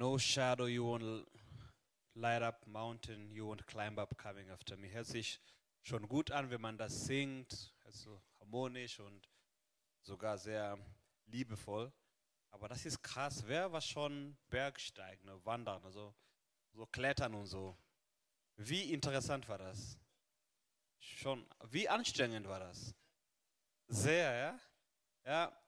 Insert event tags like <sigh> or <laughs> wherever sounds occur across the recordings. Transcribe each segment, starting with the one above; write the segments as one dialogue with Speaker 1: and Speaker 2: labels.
Speaker 1: No shadow you won't light up, mountain you won't climb up coming after me. Hört sich schon gut an, wenn man das singt, also harmonisch und sogar sehr liebevoll. Aber das ist krass. Wer war schon Bergsteigen, ne, wandern, also so klettern und so? Wie interessant war das? Schon, wie anstrengend war das? Sehr, ja? Ja,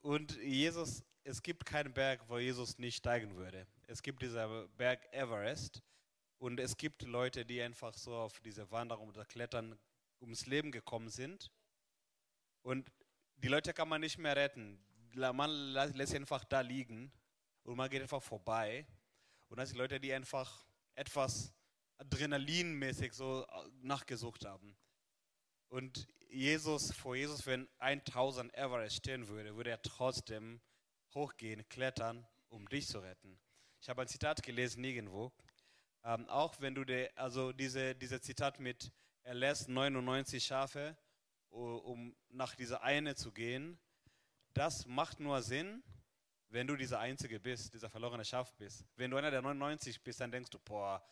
Speaker 1: und Jesus, es gibt keinen Berg, wo Jesus nicht steigen würde. Es gibt dieser Berg Everest und es gibt Leute, die einfach so auf diese Wanderung oder Klettern ums Leben gekommen sind. Und die Leute kann man nicht mehr retten. Man lässt sie einfach da liegen und man geht einfach vorbei. Und das sind Leute, die einfach etwas adrenalinmäßig so nachgesucht haben. Und Jesus, vor Jesus, wenn 1000 Everest stehen würde, würde er trotzdem hochgehen, klettern, um dich zu retten. Ich habe ein Zitat gelesen irgendwo. Ähm, auch wenn du, de, also diese, diese Zitat mit, er lässt 99 Schafe, um nach dieser eine zu gehen, das macht nur Sinn, wenn du dieser Einzige bist, dieser verlorene Schaf bist. Wenn du einer der 99 bist, dann denkst du, boah,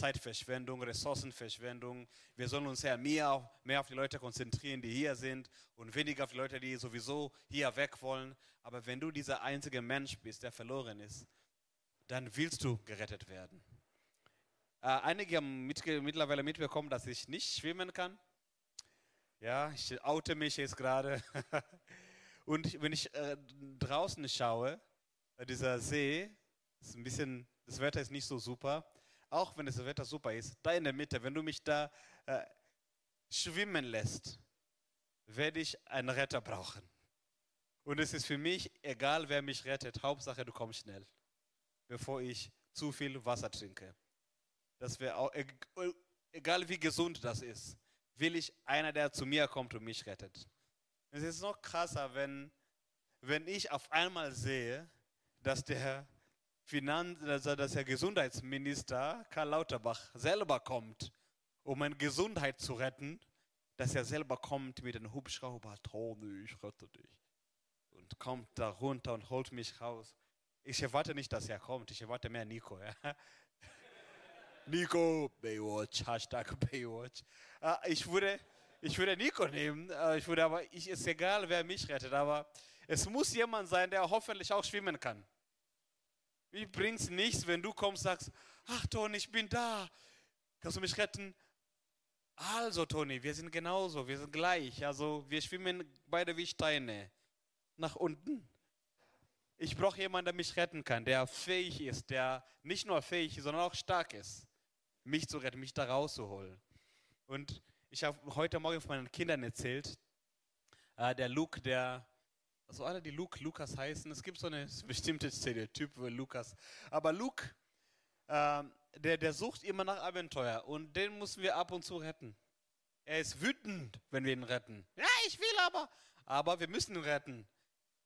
Speaker 1: Zeitverschwendung, Ressourcenverschwendung. Wir sollen uns ja mehr, mehr auf die Leute konzentrieren, die hier sind und weniger auf die Leute, die sowieso hier weg wollen. Aber wenn du dieser einzige Mensch bist, der verloren ist, dann willst du gerettet werden. Äh, einige haben mit, mittlerweile mitbekommen, dass ich nicht schwimmen kann. Ja, ich oute mich jetzt gerade. <laughs> und wenn ich äh, draußen schaue, äh, dieser See, ist ein bisschen, das Wetter ist nicht so super auch wenn das Wetter super ist, da in der Mitte, wenn du mich da äh, schwimmen lässt, werde ich einen Retter brauchen. Und es ist für mich egal, wer mich rettet, Hauptsache du kommst schnell, bevor ich zu viel Wasser trinke. Das wäre auch, egal wie gesund das ist, will ich einer, der zu mir kommt und mich rettet. Es ist noch krasser, wenn, wenn ich auf einmal sehe, dass der Finanz, also dass der Gesundheitsminister Karl Lauterbach selber kommt, um meine Gesundheit zu retten, dass er selber kommt mit einem Hubschrauber, Toni, ich rette dich. Und kommt da runter und holt mich raus. Ich erwarte nicht, dass er kommt, ich erwarte mehr Nico. Ja? <laughs> Nico, Baywatch, Hashtag Baywatch. Ah, ich würde, ich würde Nico nehmen, ah, ich würde aber, ich, ist egal, wer mich rettet, aber es muss jemand sein, der hoffentlich auch schwimmen kann. Wie bringt es nichts, wenn du kommst und sagst, ach Toni, ich bin da. Kannst du mich retten? Also Toni, wir sind genauso, wir sind gleich. Also wir schwimmen beide wie Steine nach unten. Ich brauche jemanden, der mich retten kann, der fähig ist, der nicht nur fähig ist, sondern auch stark ist, mich zu retten, mich da rauszuholen. Und ich habe heute Morgen von meinen Kindern erzählt, äh, der Luke, der also alle, die Luke, Lukas heißen, es gibt so eine <laughs> bestimmte Stereotyp für Lukas. Aber Luke, äh, der, der sucht immer nach Abenteuer und den müssen wir ab und zu retten. Er ist wütend, wenn wir ihn retten. Ja, ich will aber. Aber wir müssen ihn retten.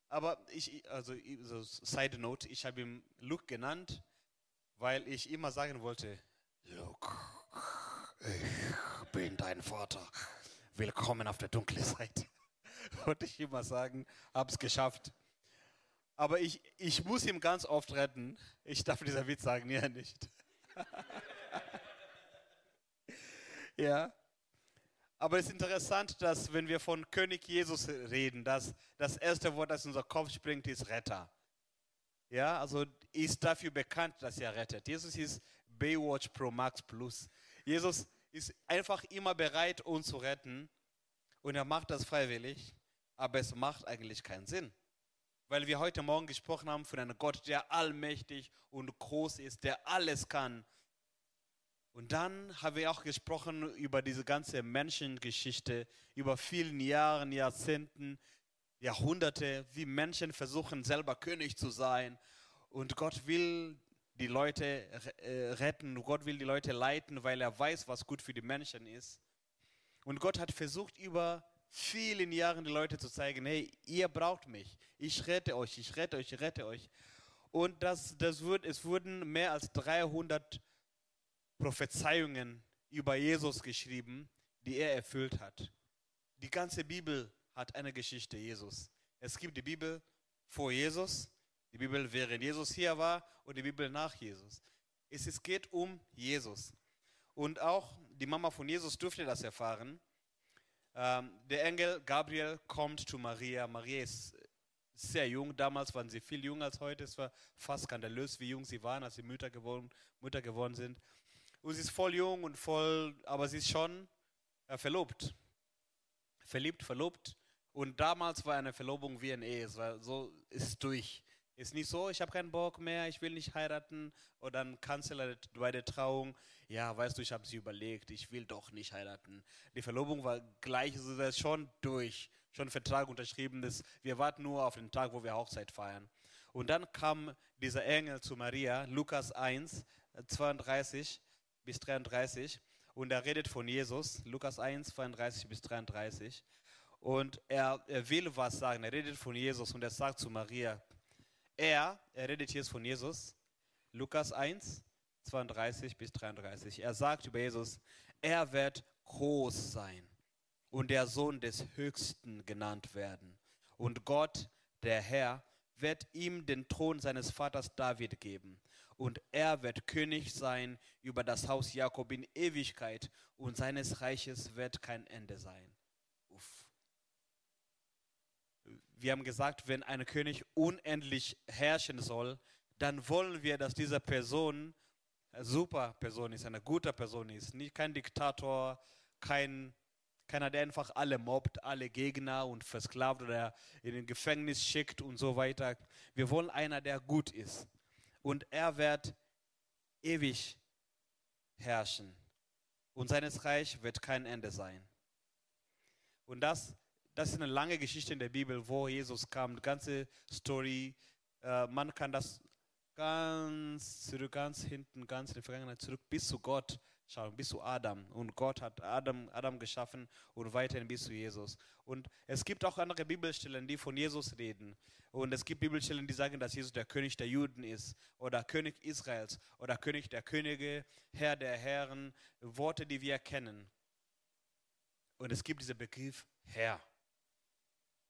Speaker 1: Aber ich, also, so Side Note, ich habe ihn Luke genannt, weil ich immer sagen wollte, Luke, ich bin dein Vater. Willkommen auf der dunklen Seite. <laughs> wollte ich immer sagen, hab's geschafft. Aber ich, ich muss ihm ganz oft retten. Ich darf dieser Witz sagen, ja nicht. <laughs> ja. Aber es ist interessant, dass wenn wir von König Jesus reden, dass das erste Wort, das in unser Kopf springt, ist Retter. Ja, also ist dafür bekannt, dass er rettet. Jesus ist Baywatch Pro Max Plus. Jesus ist einfach immer bereit, uns zu retten. Und er macht das freiwillig, aber es macht eigentlich keinen Sinn. Weil wir heute Morgen gesprochen haben von einem Gott, der allmächtig und groß ist, der alles kann. Und dann haben wir auch gesprochen über diese ganze Menschengeschichte, über vielen Jahren, Jahrzehnten, Jahrhunderte, wie Menschen versuchen selber König zu sein. Und Gott will die Leute äh, retten, Gott will die Leute leiten, weil er weiß, was gut für die Menschen ist. Und Gott hat versucht, über vielen Jahren die Leute zu zeigen, hey, ihr braucht mich. Ich rette euch, ich rette euch, ich rette euch. Und das, das wird, es wurden mehr als 300 Prophezeiungen über Jesus geschrieben, die er erfüllt hat. Die ganze Bibel hat eine Geschichte, Jesus. Es gibt die Bibel vor Jesus, Die Bibel, während Jesus hier war und die Bibel nach Jesus. Es, es geht um Jesus. Und auch die Mama von Jesus durfte das erfahren. Ähm, der Engel Gabriel kommt zu Maria. Maria ist sehr jung. Damals waren sie viel jünger als heute. Es war fast skandalös, wie jung sie waren, als sie Mütter geworden, Mutter geworden sind. Und sie ist voll jung und voll, aber sie ist schon äh, verlobt. Verliebt, verlobt. Und damals war eine Verlobung wie eine Ehe. Es war so, ist durch. Ist nicht so, ich habe keinen Bock mehr, ich will nicht heiraten. Und dann Kanzler bei der Trauung, ja, weißt du, ich habe sie überlegt, ich will doch nicht heiraten. Die Verlobung war gleich, also das ist schon durch, schon Vertrag unterschrieben ist. Wir warten nur auf den Tag, wo wir Hochzeit feiern. Und dann kam dieser Engel zu Maria, Lukas 1, 32 bis 33. Und er redet von Jesus, Lukas 1, 32 bis 33. Und er, er will was sagen, er redet von Jesus und er sagt zu Maria, er, er redet jetzt von Jesus, Lukas 1, 32 bis 33. Er sagt über Jesus, er wird groß sein und der Sohn des Höchsten genannt werden. Und Gott, der Herr, wird ihm den Thron seines Vaters David geben. Und er wird König sein über das Haus Jakob in Ewigkeit und seines Reiches wird kein Ende sein. wir haben gesagt, wenn ein König unendlich herrschen soll, dann wollen wir, dass diese Person super Person ist, eine gute Person ist. Nicht kein Diktator, kein, keiner, der einfach alle mobbt, alle Gegner und versklavt oder in den Gefängnis schickt und so weiter. Wir wollen einer, der gut ist. Und er wird ewig herrschen. Und seines Reich wird kein Ende sein. Und das das ist eine lange Geschichte in der Bibel, wo Jesus kam. Die ganze Story. Äh, man kann das ganz zurück, ganz hinten, ganz in die Vergangenheit zurück bis zu Gott schauen, bis zu Adam. Und Gott hat Adam, Adam geschaffen und weiterhin bis zu Jesus. Und es gibt auch andere Bibelstellen, die von Jesus reden. Und es gibt Bibelstellen, die sagen, dass Jesus der König der Juden ist oder König Israels oder König der Könige, Herr der Herren, Worte, die wir kennen. Und es gibt diesen Begriff Herr.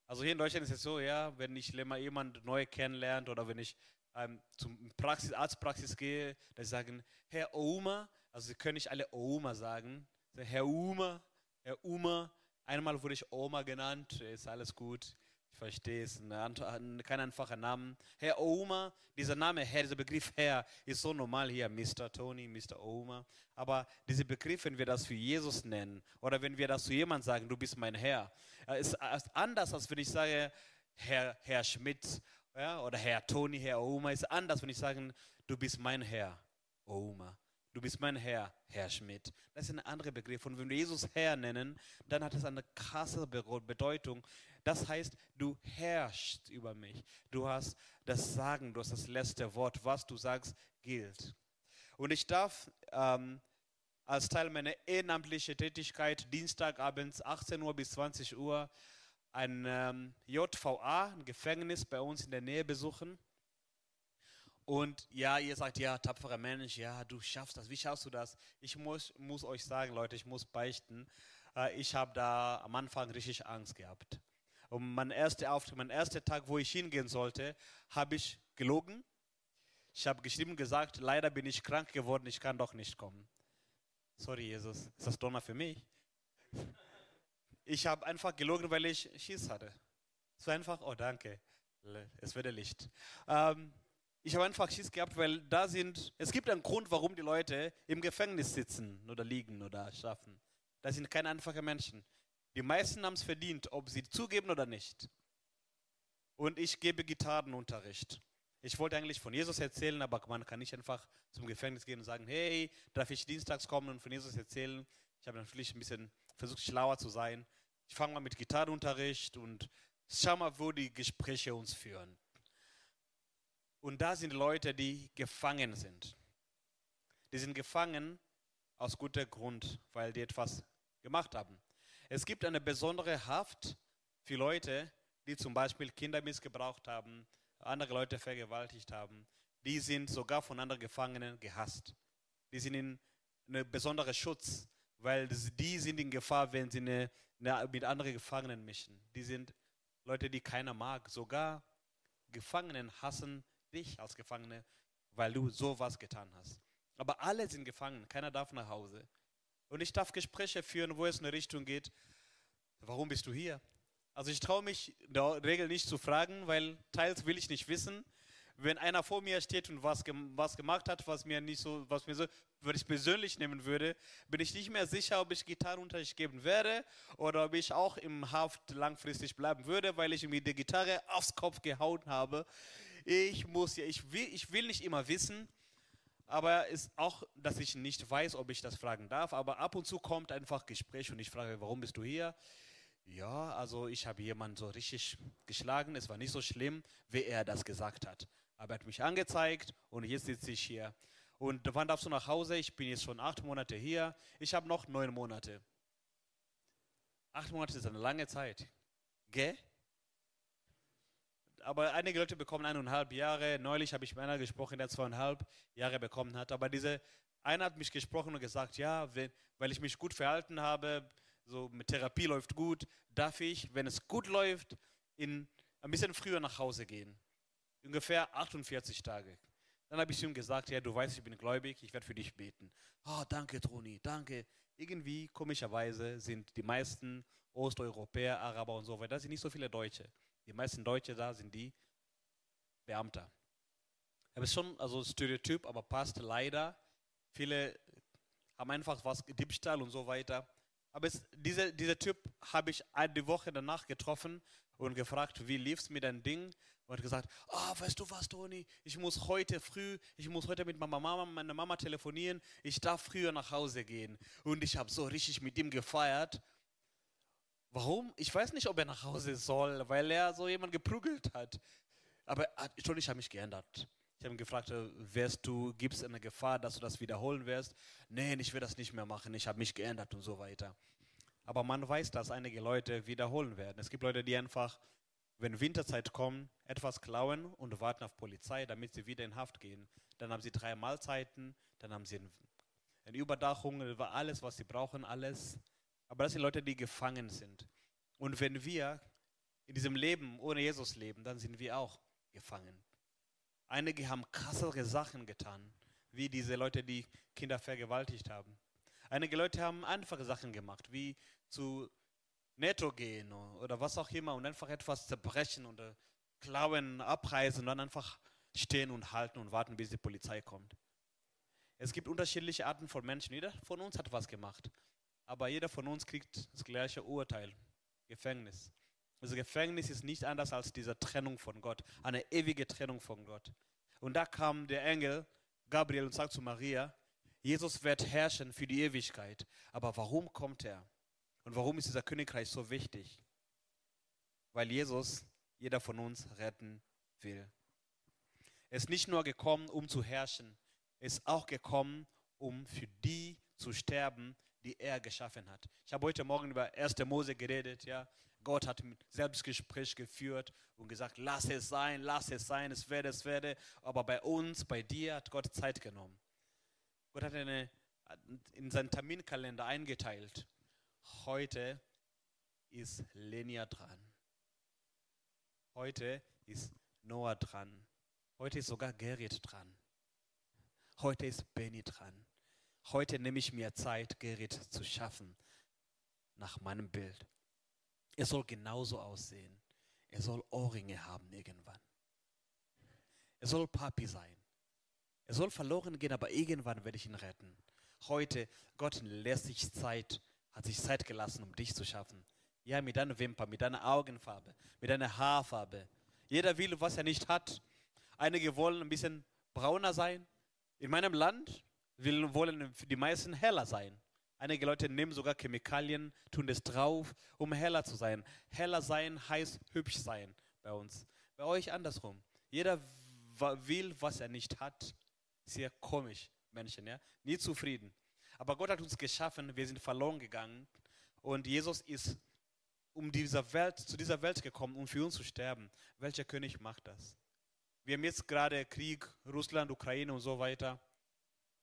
Speaker 1: Also hier in Deutschland ist es so, ja, wenn ich jemand neu kennenlernt oder wenn ich ähm, zum Praxis, Arztpraxis gehe, sie sagen, Herr Oma, also sie können nicht alle Oma sagen, Herr Uma, Herr Uma, einmal wurde ich Oma genannt, ist alles gut, ich verstehe es, kein einfacher Name. Herr Oma, dieser Name Herr, dieser Begriff Herr ist so normal hier, Mr. Tony, Mr. Oma. Aber dieser Begriff, wenn wir das für Jesus nennen oder wenn wir das zu jemandem sagen, du bist mein Herr, ist anders, als wenn ich sage, Herr, Herr Schmidt ja, oder Herr Tony, Herr Oma, ist anders, wenn ich sage, du bist mein Herr, Oma. Du bist mein Herr, Herr Schmidt. Das ist ein anderer Begriff. Und wenn wir Jesus Herr nennen, dann hat das eine krasse Bedeutung. Das heißt, du herrschst über mich. Du hast das Sagen, du hast das letzte Wort. Was du sagst, gilt. Und ich darf ähm, als Teil meiner ehrenamtlichen Tätigkeit Dienstagabends 18 Uhr bis 20 Uhr ein ähm, JVA, ein Gefängnis bei uns in der Nähe besuchen. Und ja, ihr sagt, ja, tapferer Mensch, ja, du schaffst das. Wie schaffst du das? Ich muss, muss euch sagen, Leute, ich muss beichten. Äh, ich habe da am Anfang richtig Angst gehabt. Und mein erster Auftritt, mein erster Tag, wo ich hingehen sollte, habe ich gelogen. Ich habe geschrieben gesagt, leider bin ich krank geworden, ich kann doch nicht kommen. Sorry, Jesus, ist das Donner für mich? Ich habe einfach gelogen, weil ich Schiss hatte. War einfach, oh danke, es wird Licht. Ähm, ich habe einfach Schiss gehabt, weil da sind, es gibt einen Grund, warum die Leute im Gefängnis sitzen oder liegen oder schaffen. Das sind keine einfachen Menschen. Die meisten haben es verdient, ob sie zugeben oder nicht. Und ich gebe Gitarrenunterricht. Ich wollte eigentlich von Jesus erzählen, aber man kann nicht einfach zum Gefängnis gehen und sagen, hey, darf ich dienstags kommen und von Jesus erzählen? Ich habe natürlich ein bisschen versucht, schlauer zu sein. Ich fange mal mit Gitarrenunterricht und schau mal, wo die Gespräche uns führen. Und da sind Leute, die gefangen sind. Die sind gefangen aus gutem Grund, weil die etwas gemacht haben. Es gibt eine besondere Haft für Leute, die zum Beispiel Kinder missgebraucht haben, andere Leute vergewaltigt haben. Die sind sogar von anderen Gefangenen gehasst. Die sind in einem besonderen Schutz, weil die sind in Gefahr, wenn sie eine, eine, mit anderen Gefangenen mischen. Die sind Leute, die keiner mag. Sogar Gefangenen hassen dich als Gefangene, weil du sowas getan hast. Aber alle sind gefangen, keiner darf nach Hause. Und ich darf Gespräche führen, wo es in eine Richtung geht, warum bist du hier? Also ich traue mich in der Regel nicht zu fragen, weil teils will ich nicht wissen. Wenn einer vor mir steht und was, was gemacht hat, was mir nicht so, was mir so, würde ich persönlich nehmen würde, bin ich nicht mehr sicher, ob ich Gitarrenunterricht geben werde oder ob ich auch im Haft langfristig bleiben würde, weil ich mir die Gitarre aufs Kopf gehauen habe. Ich muss ja, ich will, ich will nicht immer wissen, aber ist auch, dass ich nicht weiß, ob ich das fragen darf. Aber ab und zu kommt einfach Gespräch und ich frage, warum bist du hier? Ja, also ich habe jemanden so richtig geschlagen. Es war nicht so schlimm, wie er das gesagt hat. Aber er hat mich angezeigt und jetzt sitze ich hier. Und wann darfst du nach Hause? Ich bin jetzt schon acht Monate hier. Ich habe noch neun Monate. Acht Monate ist eine lange Zeit. Gell? Aber einige Leute bekommen eineinhalb Jahre. Neulich habe ich mit einer gesprochen, der zweieinhalb Jahre bekommen hat. Aber diese einer hat mich gesprochen und gesagt, ja, wenn, weil ich mich gut verhalten habe, so mit Therapie läuft gut, darf ich, wenn es gut läuft, in, ein bisschen früher nach Hause gehen. Ungefähr 48 Tage. Dann habe ich ihm gesagt, ja, du weißt, ich bin gläubig, ich werde für dich beten. Oh, danke, Toni, danke. Irgendwie, komischerweise, sind die meisten Osteuropäer, Araber und so weiter, da sind nicht so viele Deutsche. Die meisten Deutsche da sind die Beamter. Das ist schon also Stereotyp, aber passt leider. Viele haben einfach was, Diebstahl und so weiter. Aber es, diese, dieser Typ habe ich eine Woche danach getroffen und gefragt, wie lief es mit deinem Ding? Und gesagt, oh, weißt du was, Toni, ich muss heute früh, ich muss heute mit meiner Mama, meiner Mama telefonieren, ich darf früher nach Hause gehen. Und ich habe so richtig mit ihm gefeiert. Warum? Ich weiß nicht, ob er nach Hause soll, weil er so jemand geprügelt hat. Aber schon, ich habe mich geändert. Ich habe ihn gefragt, äh, wirst du, gibt es eine Gefahr, dass du das wiederholen wirst? Nein, ich will das nicht mehr machen, ich habe mich geändert und so weiter. Aber man weiß, dass einige Leute wiederholen werden. Es gibt Leute, die einfach, wenn Winterzeit kommt, etwas klauen und warten auf Polizei, damit sie wieder in Haft gehen. Dann haben sie drei Mahlzeiten, dann haben sie eine Überdachung, alles, was sie brauchen, alles. Aber das sind Leute, die gefangen sind. Und wenn wir in diesem Leben ohne Jesus leben, dann sind wir auch gefangen. Einige haben krassere Sachen getan, wie diese Leute, die Kinder vergewaltigt haben. Einige Leute haben einfache Sachen gemacht, wie zu Netto gehen oder was auch immer und einfach etwas zerbrechen oder klauen, abreißen und dann einfach stehen und halten und warten, bis die Polizei kommt. Es gibt unterschiedliche Arten von Menschen. Jeder von uns hat was gemacht. Aber jeder von uns kriegt das gleiche Urteil. Gefängnis. Also Gefängnis ist nicht anders als diese Trennung von Gott, eine ewige Trennung von Gott. Und da kam der Engel Gabriel und sagt zu Maria, Jesus wird herrschen für die Ewigkeit. Aber warum kommt er? Und warum ist dieser Königreich so wichtig? Weil Jesus jeder von uns retten will. Er ist nicht nur gekommen, um zu herrschen, er ist auch gekommen, um für die zu sterben, die er geschaffen hat. Ich habe heute Morgen über 1. Mose geredet, ja. Gott hat ein Selbstgespräch geführt und gesagt, lass es sein, lass es sein, es werde, es werde. Aber bei uns, bei dir hat Gott Zeit genommen. Gott hat eine, in seinen Terminkalender eingeteilt. Heute ist Lenia dran. Heute ist Noah dran. Heute ist sogar Gerrit dran. Heute ist Benny dran. Heute nehme ich mir Zeit, Gerrit zu schaffen. Nach meinem Bild. Er soll genauso aussehen. Er soll Ohrringe haben irgendwann. Er soll Papi sein. Er soll verloren gehen, aber irgendwann werde ich ihn retten. Heute, Gott lässt sich Zeit, hat sich Zeit gelassen, um dich zu schaffen. Ja, mit deiner Wimper, mit deiner Augenfarbe, mit deiner Haarfarbe. Jeder will, was er nicht hat. Einige wollen ein bisschen brauner sein. In meinem Land wollen die meisten heller sein. Einige Leute nehmen sogar Chemikalien, tun das drauf, um heller zu sein. Heller sein heißt hübsch sein bei uns. Bei euch andersrum. Jeder will, was er nicht hat. Sehr komisch, Menschen, ja. Nie zufrieden. Aber Gott hat uns geschaffen, wir sind verloren gegangen und Jesus ist um dieser Welt, zu dieser Welt gekommen, um für uns zu sterben. Welcher König macht das? Wir haben jetzt gerade Krieg, Russland, Ukraine und so weiter.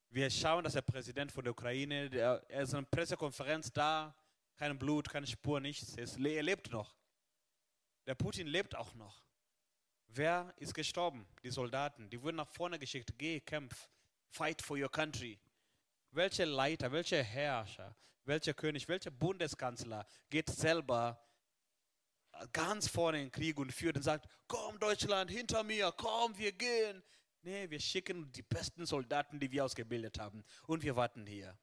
Speaker 1: Wir schauen, dass der Präsident von der Ukraine, der, er ist in einer Pressekonferenz da, kein Blut, keine Spur, nichts. Er lebt noch. Der Putin lebt auch noch. Wer ist gestorben? Die Soldaten. Die wurden nach vorne geschickt. Geh, kämpf. Fight for your country. Welche Leiter, welche Herrscher, welcher König, welcher Bundeskanzler geht selber ganz vorne in den Krieg und führt und sagt, komm Deutschland, hinter mir, komm, wir gehen. Nee, wir schicken die besten Soldaten, die wir ausgebildet haben. Und wir warten hier.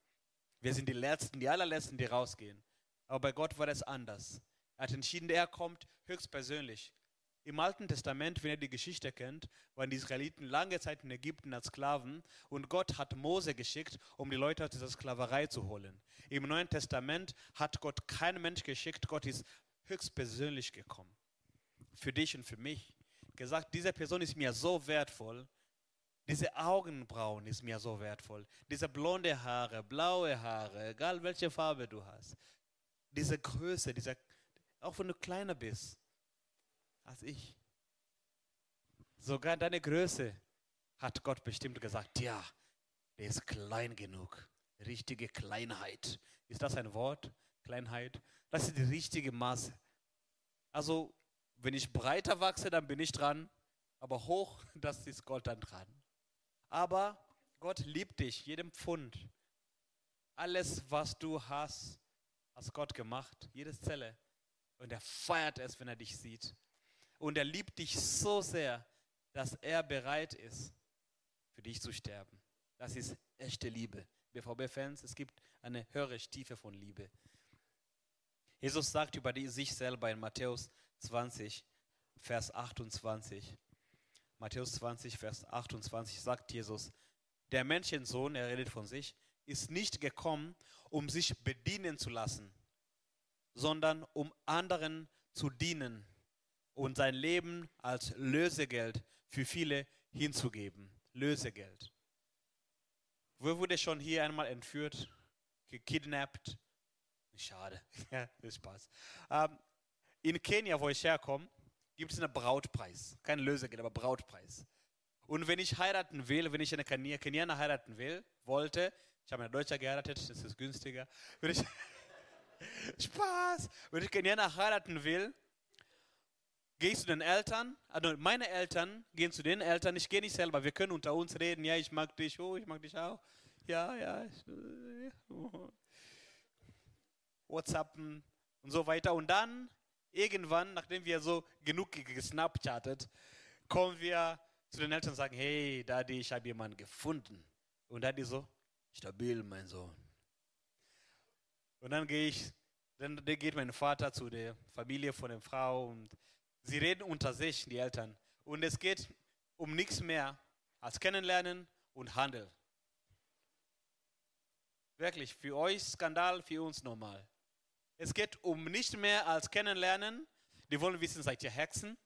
Speaker 1: Wir sind die Letzten, die allerletzten, die rausgehen. Aber bei Gott war das anders. Er hat entschieden, er kommt höchstpersönlich. Im Alten Testament, wenn ihr die Geschichte kennt, waren die Israeliten lange Zeit in Ägypten als Sklaven und Gott hat Mose geschickt, um die Leute aus dieser Sklaverei zu holen. Im Neuen Testament hat Gott keinen Mensch geschickt, Gott ist höchstpersönlich gekommen. Für dich und für mich. Gesagt, diese Person ist mir so wertvoll, diese Augenbrauen ist mir so wertvoll, diese blonde Haare, blaue Haare, egal welche Farbe du hast, diese Größe, dieser, auch wenn du kleiner bist, als ich. Sogar deine Größe hat Gott bestimmt gesagt, ja, der ist klein genug. Richtige Kleinheit. Ist das ein Wort? Kleinheit? Das ist die richtige Maße. Also, wenn ich breiter wachse, dann bin ich dran. Aber hoch, <laughs> das ist Gott dann dran. Aber Gott liebt dich, jedem Pfund. Alles, was du hast, hast Gott gemacht, jede Zelle. Und er feiert es, wenn er dich sieht. Und er liebt dich so sehr, dass er bereit ist, für dich zu sterben. Das ist echte Liebe. BVB-Fans, es gibt eine höhere Tiefe von Liebe. Jesus sagt über sich selber in Matthäus 20, Vers 28. Matthäus 20, Vers 28 sagt Jesus, der Menschensohn, er redet von sich, ist nicht gekommen, um sich bedienen zu lassen, sondern um anderen zu dienen und sein Leben als Lösegeld für viele hinzugeben. Lösegeld. Wo wurde schon hier einmal entführt, gekidnappt? Schade, <laughs> das Spaß. Ähm, in Kenia, wo ich herkomme, gibt es einen Brautpreis. Kein Lösegeld, aber Brautpreis. Und wenn ich heiraten will, wenn ich eine Kenianer heiraten will, wollte, ich habe eine Deutsche geheiratet, das ist günstiger. Wenn ich, <laughs> Spaß! Wenn ich Kenianer heiraten will, gehe ich zu den Eltern, also meine Eltern gehen zu den Eltern, ich gehe nicht selber, wir können unter uns reden, ja, ich mag dich, oh, ich mag dich auch, ja, ja, oh. WhatsAppen und so weiter. Und dann, irgendwann, nachdem wir so genug gesnapchattet, kommen wir zu den Eltern und sagen, hey, Daddy, ich habe jemanden gefunden. Und Daddy so, stabil, mein Sohn. Und dann gehe ich, dann geht mein Vater zu der Familie von der Frau und Sie reden unter sich, die Eltern. Und es geht um nichts mehr als Kennenlernen und Handel. Wirklich, für euch Skandal, für uns normal. Es geht um nicht mehr als Kennenlernen. Die wollen wissen, seid ihr Hexen?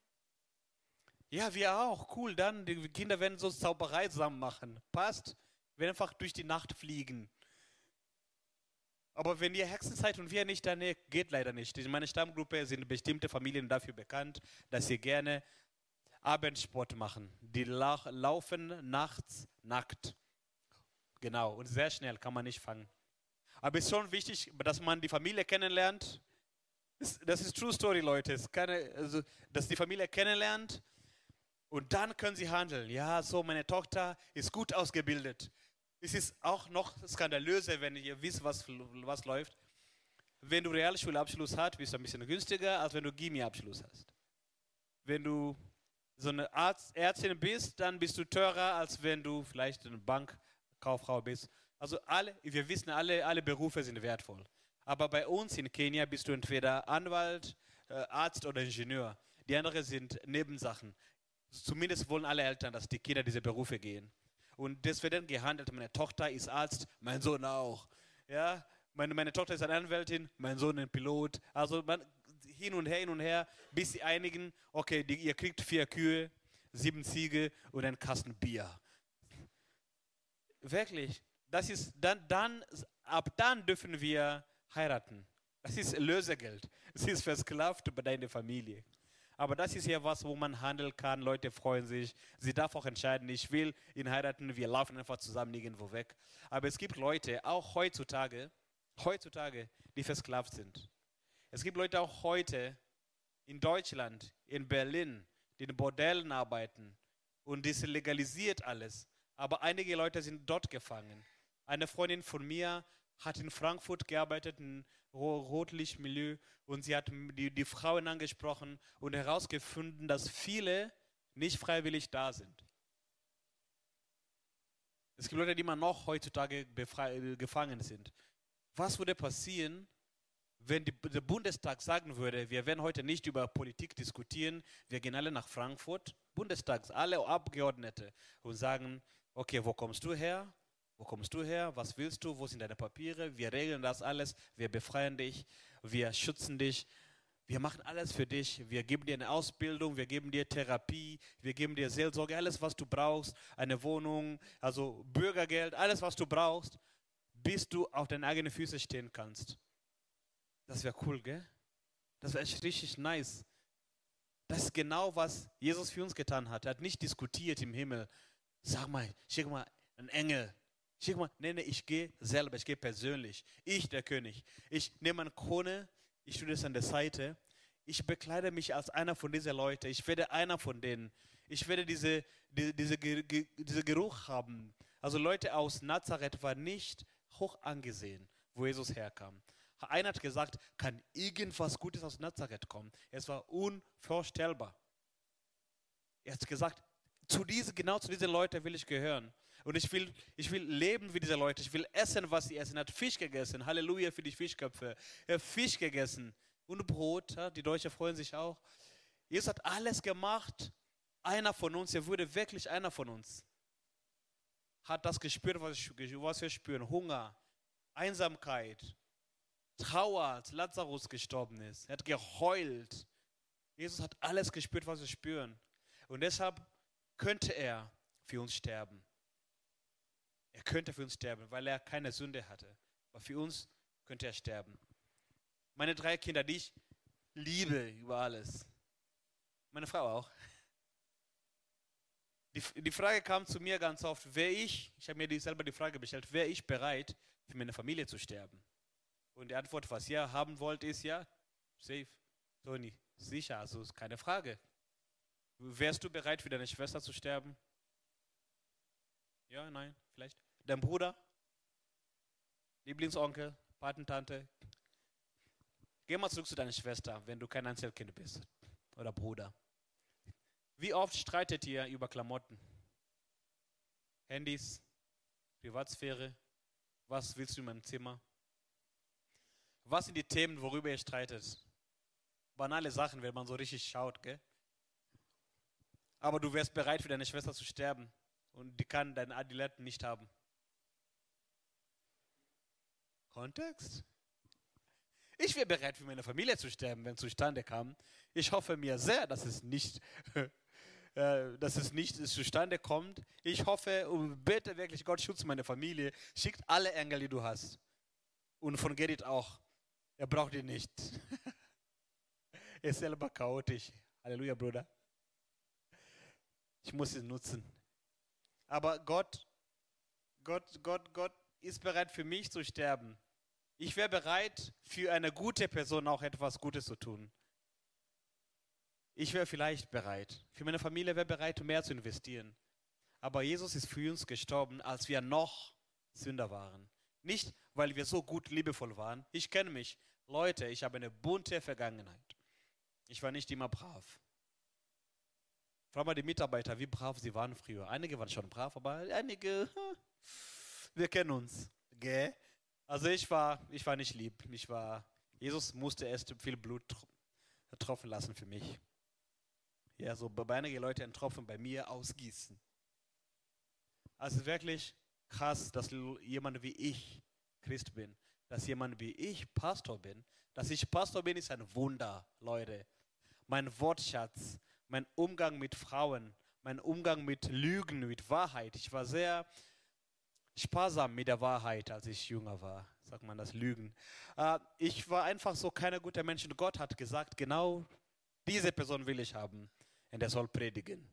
Speaker 1: Ja, wir auch. Cool, dann die Kinder werden so Zauberei zusammen machen. Passt. Wir werden einfach durch die Nacht fliegen. Aber wenn ihr Hexen seid und wir nicht, dann geht leider nicht. In meiner Stammgruppe sind bestimmte Familien dafür bekannt, dass sie gerne Abendsport machen. Die laufen nachts nackt. Genau, und sehr schnell kann man nicht fangen. Aber es ist schon wichtig, dass man die Familie kennenlernt. Das ist True Story, Leute. Keine, also, dass die Familie kennenlernt und dann können sie handeln. Ja, so, meine Tochter ist gut ausgebildet. Es ist auch noch skandalöser, wenn ihr wisst, was, was läuft. Wenn du Realschulabschluss hast, bist du ein bisschen günstiger, als wenn du Gimmi-Abschluss hast. Wenn du so eine Arzt, Ärztin bist, dann bist du teurer, als wenn du vielleicht eine Bankkauffrau bist. Also alle, wir wissen, alle, alle Berufe sind wertvoll. Aber bei uns in Kenia bist du entweder Anwalt, äh, Arzt oder Ingenieur. Die anderen sind Nebensachen. Zumindest wollen alle Eltern, dass die Kinder diese Berufe gehen. Und das wird dann gehandelt. Meine Tochter ist Arzt, mein Sohn auch. Ja, meine, meine Tochter ist eine Anwältin, mein Sohn ein Pilot. Also man, hin und her, hin und her, bis sie einigen, okay, die, ihr kriegt vier Kühe, sieben Ziege und einen Kasten Bier. Wirklich, das ist dann, dann, ab dann dürfen wir heiraten. Das ist Lösegeld. Es ist versklavt bei deiner Familie. Aber das ist ja was, wo man handeln kann. Leute freuen sich. Sie darf auch entscheiden, ich will ihn heiraten. Wir laufen einfach zusammen irgendwo weg. Aber es gibt Leute, auch heutzutage, heutzutage, die versklavt sind. Es gibt Leute auch heute in Deutschland, in Berlin, die in Bordellen arbeiten. Und das legalisiert alles. Aber einige Leute sind dort gefangen. Eine Freundin von mir hat in Frankfurt gearbeitet, im Rotlichtmilieu, und sie hat die, die Frauen angesprochen und herausgefunden, dass viele nicht freiwillig da sind. Es gibt Leute, die immer noch heutzutage gefangen sind. Was würde passieren, wenn die, der Bundestag sagen würde, wir werden heute nicht über Politik diskutieren, wir gehen alle nach Frankfurt, Bundestags, alle Abgeordnete und sagen, okay, wo kommst du her? Wo kommst du her? Was willst du? Wo sind deine Papiere? Wir regeln das alles, wir befreien dich, wir schützen dich, wir machen alles für dich. Wir geben dir eine Ausbildung, wir geben dir Therapie, wir geben dir Seelsorge, alles, was du brauchst, eine Wohnung, also Bürgergeld, alles, was du brauchst, bis du auf deine eigenen Füße stehen kannst. Das wäre cool, gell? Das wäre echt richtig nice. Das ist genau, was Jesus für uns getan hat. Er hat nicht diskutiert im Himmel. Sag mal, schick mal einen Engel. Schick mal, nee, nee, ich gehe selber, ich gehe persönlich. Ich, der König. Ich nehme eine Krone, ich tue das an der Seite. Ich bekleide mich als einer von diesen Leuten. Ich werde einer von denen. Ich werde diese, diese, diese, diese Geruch haben. Also Leute aus Nazareth waren nicht hoch angesehen, wo Jesus herkam. Einer hat gesagt, kann irgendwas Gutes aus Nazareth kommen? Es war unvorstellbar. Er hat gesagt, zu diese, genau zu diesen Leuten will ich gehören. Und ich will, ich will leben wie diese Leute. Ich will essen, was sie essen. Er hat Fisch gegessen. Halleluja für die Fischköpfe. Er hat Fisch gegessen. Und Brot. Die Deutschen freuen sich auch. Jesus hat alles gemacht. Einer von uns, er wurde wirklich einer von uns. Hat das gespürt, was, wir spüren. Hunger, Einsamkeit, Trauer, als Lazarus gestorben ist. Er hat geheult. Jesus hat alles gespürt, was wir spüren. Und deshalb könnte er für uns sterben. Er könnte für uns sterben, weil er keine Sünde hatte. Aber für uns könnte er sterben. Meine drei Kinder, die ich liebe über alles. Meine Frau auch. Die, die Frage kam zu mir ganz oft, wäre ich, ich habe mir die, selber die Frage gestellt, wäre ich bereit, für meine Familie zu sterben? Und die Antwort, was ihr haben wollt, ist ja, safe. Toni, sicher, also ist keine Frage. Wärst du bereit, für deine Schwester zu sterben? Ja, nein, vielleicht. Dein Bruder, Lieblingsonkel, Patentante. Geh mal zurück zu deiner Schwester, wenn du kein Einzelkind bist. Oder Bruder. Wie oft streitet ihr über Klamotten? Handys, Privatsphäre? Was willst du in meinem Zimmer? Was sind die Themen, worüber ihr streitet? Banale Sachen, wenn man so richtig schaut, gell? Aber du wärst bereit, für deine Schwester zu sterben. Und die kann deinen Adiletten nicht haben. Kontext? Ich wäre bereit, für meine Familie zu sterben, wenn es zustande kam. Ich hoffe mir sehr, dass es nicht, <laughs> äh, dass es nicht zustande kommt. Ich hoffe und bete wirklich, Gott schützt meine Familie. Schickt alle Engel, die du hast. Und von Gerrit auch. Er braucht ihn nicht. <laughs> er ist selber chaotisch. Halleluja, Bruder. Ich muss es nutzen. Aber Gott, Gott, Gott, Gott ist bereit für mich zu sterben. Ich wäre bereit, für eine gute Person auch etwas Gutes zu tun. Ich wäre vielleicht bereit. Für meine Familie wäre bereit, mehr zu investieren. Aber Jesus ist für uns gestorben, als wir noch Sünder waren. Nicht, weil wir so gut liebevoll waren. Ich kenne mich. Leute, ich habe eine bunte Vergangenheit. Ich war nicht immer brav. Frag mal die Mitarbeiter, wie brav sie waren früher. Einige waren schon brav, aber einige, <laughs> wir kennen uns. Gell? Also ich war, ich war nicht lieb. Ich war, Jesus musste erst viel Blut tropfen lassen für mich. Ja, so bei einigen Leuten einen Tropfen bei mir ausgießen. Also wirklich krass, dass jemand wie ich Christ bin. Dass jemand wie ich Pastor bin. Dass ich Pastor bin, ist ein Wunder, Leute. Mein Wortschatz, mein Umgang mit Frauen, mein Umgang mit Lügen, mit Wahrheit. Ich war sehr sparsam mit der Wahrheit, als ich jünger war. Sagt man das Lügen. Äh, ich war einfach so kein guter Mensch und Gott hat gesagt, genau diese Person will ich haben und er soll predigen.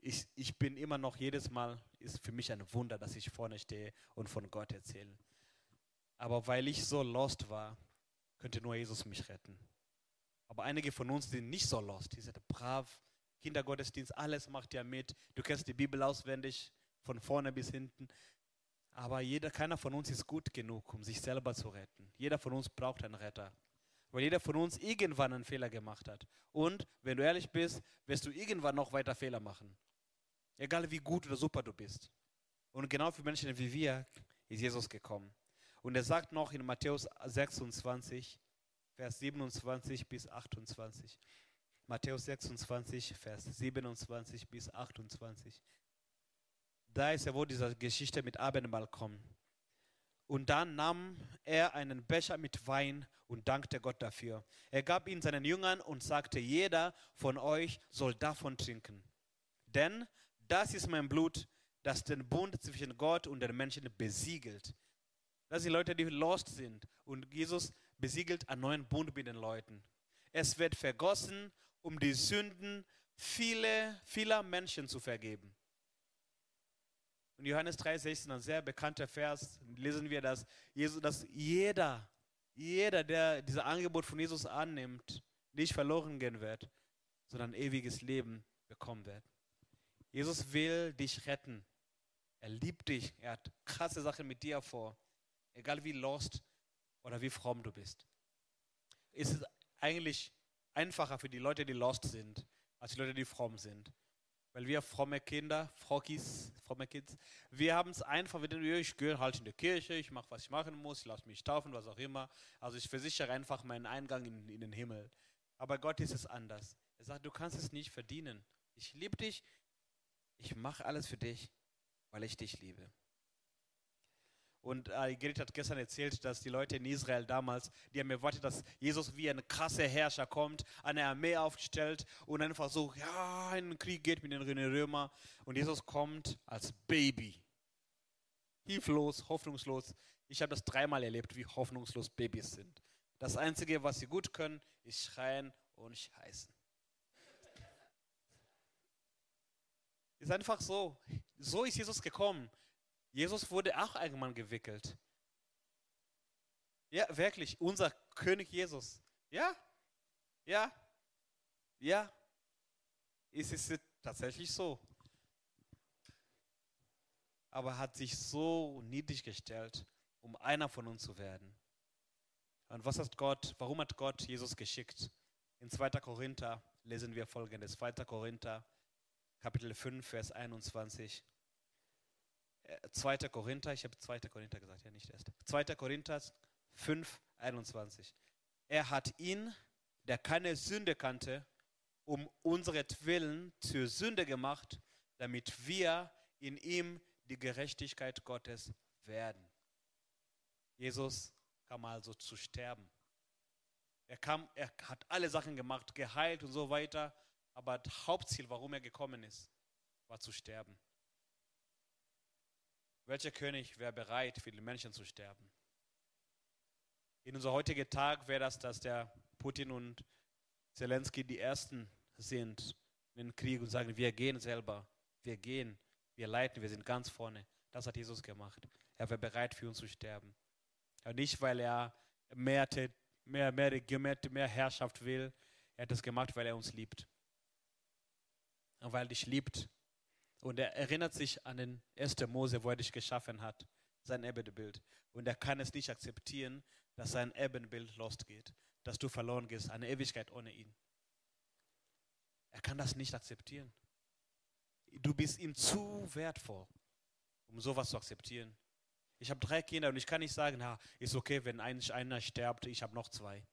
Speaker 1: Ich, ich bin immer noch jedes Mal, ist für mich ein Wunder, dass ich vorne stehe und von Gott erzähle. Aber weil ich so lost war, könnte nur Jesus mich retten. Aber einige von uns sind nicht so lost. Die sind brav, Kindergottesdienst, alles macht ja mit. Du kennst die Bibel auswendig, von vorne bis hinten. Aber jeder, keiner von uns ist gut genug, um sich selber zu retten. Jeder von uns braucht einen Retter. Weil jeder von uns irgendwann einen Fehler gemacht hat. Und wenn du ehrlich bist, wirst du irgendwann noch weiter Fehler machen. Egal wie gut oder super du bist. Und genau für Menschen wie wir ist Jesus gekommen. Und er sagt noch in Matthäus 26, Vers 27 bis 28. Matthäus 26, Vers 27 bis 28. Da ist ja, wo diese Geschichte mit Abendmahl kommt. Und dann nahm er einen Becher mit Wein und dankte Gott dafür. Er gab ihn seinen Jüngern und sagte, jeder von euch soll davon trinken. Denn das ist mein Blut, das den Bund zwischen Gott und den Menschen besiegelt. Das sind Leute, die lost sind. Und Jesus besiegelt einen neuen Bund mit den Leuten. Es wird vergossen, um die Sünden viele, vieler Menschen zu vergeben. In Johannes 3,16, ein sehr bekannter Vers, lesen wir, dass, Jesus, dass jeder, jeder, der dieses Angebot von Jesus annimmt, nicht verloren gehen wird, sondern ewiges Leben bekommen wird. Jesus will dich retten. Er liebt dich. Er hat krasse Sachen mit dir vor. Egal wie lost oder wie fromm du bist. Es ist eigentlich einfacher für die Leute, die lost sind, als die Leute, die fromm sind. Weil wir fromme Kinder, Frockis, fromme Kids, wir haben es einfach, wir denken, ich gehe halt in die Kirche, ich mache, was ich machen muss, ich lasse mich taufen, was auch immer. Also ich versichere einfach meinen Eingang in, in den Himmel. Aber Gott ist es anders. Er sagt, du kannst es nicht verdienen. Ich liebe dich, ich mache alles für dich, weil ich dich liebe. Und äh, Gerrit hat gestern erzählt, dass die Leute in Israel damals, die haben erwartet, dass Jesus wie ein krasser Herrscher kommt, eine Armee aufstellt und einfach so, ja, in den Krieg geht mit den Römern. Und Jesus kommt als Baby. Hilflos, hoffnungslos. Ich habe das dreimal erlebt, wie hoffnungslos Babys sind. Das Einzige, was sie gut können, ist schreien und scheißen. Ist einfach so. So ist Jesus gekommen. Jesus wurde auch irgendwann gewickelt. Ja, wirklich, unser König Jesus. Ja, ja, ja. Es ist tatsächlich so. Aber er hat sich so niedrig gestellt, um einer von uns zu werden. Und was hat Gott, warum hat Gott Jesus geschickt? In 2. Korinther lesen wir folgendes. 2. Korinther, Kapitel 5, Vers 21. 2. Äh, Korinther, ich habe 2. Korinther gesagt, ja nicht erst. 2. Korinther 5, 21. Er hat ihn, der keine Sünde kannte, um unseretwillen zur Sünde gemacht, damit wir in ihm die Gerechtigkeit Gottes werden. Jesus kam also zu sterben. Er, kam, er hat alle Sachen gemacht, geheilt und so weiter, aber das Hauptziel, warum er gekommen ist, war zu sterben. Welcher König wäre bereit, für die Menschen zu sterben? In unser heutiger Tag wäre das, dass der Putin und Zelensky die Ersten sind in den Krieg und sagen, wir gehen selber, wir gehen, wir leiten, wir sind ganz vorne. Das hat Jesus gemacht. Er wäre bereit, für uns zu sterben. Aber nicht, weil er mehr, mehr, mehr, mehr Herrschaft will. Er hat das gemacht, weil er uns liebt. Und weil er dich liebt, und er erinnert sich an den 1. Mose, wo er dich geschaffen hat, sein Ebenbild. Und er kann es nicht akzeptieren, dass sein Ebenbild lost geht, dass du verloren gehst, eine Ewigkeit ohne ihn. Er kann das nicht akzeptieren. Du bist ihm zu wertvoll, um sowas zu akzeptieren. Ich habe drei Kinder und ich kann nicht sagen, na, ist okay, wenn einer stirbt, ich habe noch zwei.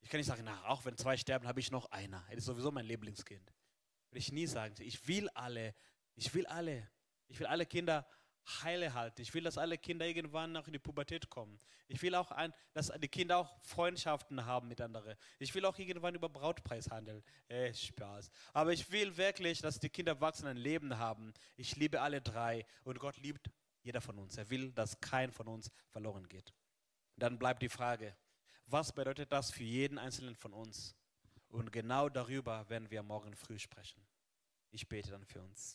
Speaker 1: Ich kann nicht sagen, na, auch wenn zwei sterben, habe ich noch einer. Er ist sowieso mein Lieblingskind. Würde ich nie sagen. Ich will alle, ich will alle, ich will alle Kinder heile halten. Ich will, dass alle Kinder irgendwann noch in die Pubertät kommen. Ich will auch, ein, dass die Kinder auch Freundschaften haben miteinander. Ich will auch irgendwann über Brautpreis handeln. Äh, Spaß. Aber ich will wirklich, dass die Kinder wachsen ein Leben haben. Ich liebe alle drei und Gott liebt jeder von uns. Er will, dass kein von uns verloren geht. Dann bleibt die Frage, was bedeutet das für jeden Einzelnen von uns? Und genau darüber werden wir morgen früh sprechen. Ich bete dann für uns.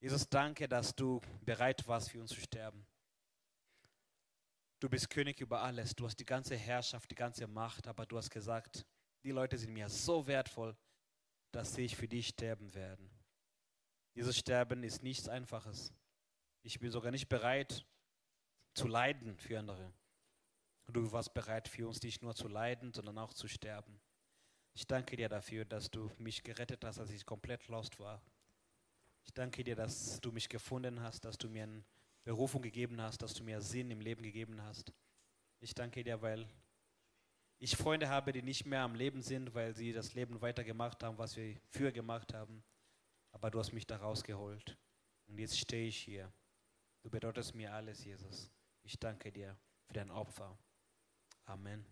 Speaker 1: Jesus, danke, dass du bereit warst, für uns zu sterben. du bist König über alles, du hast die ganze Herrschaft, die ganze Macht, aber du hast gesagt, die Leute sind mir so wertvoll, dass sie für dich sterben werden. Dieses Sterben ist nichts Einfaches. Ich bin sogar nicht bereit zu leiden für andere. Du warst bereit für uns nicht nur zu leiden, sondern auch zu sterben. Ich danke dir dafür, dass du mich gerettet hast, als ich komplett lost war. Ich danke dir, dass du mich gefunden hast, dass du mir eine Berufung gegeben hast, dass du mir Sinn im Leben gegeben hast. Ich danke dir, weil ich Freunde habe, die nicht mehr am Leben sind, weil sie das Leben weitergemacht haben, was wir früher gemacht haben. Aber du hast mich da rausgeholt. Und jetzt stehe ich hier. Du bedeutest mir alles, Jesus. Ich danke dir für dein Opfer. Amen.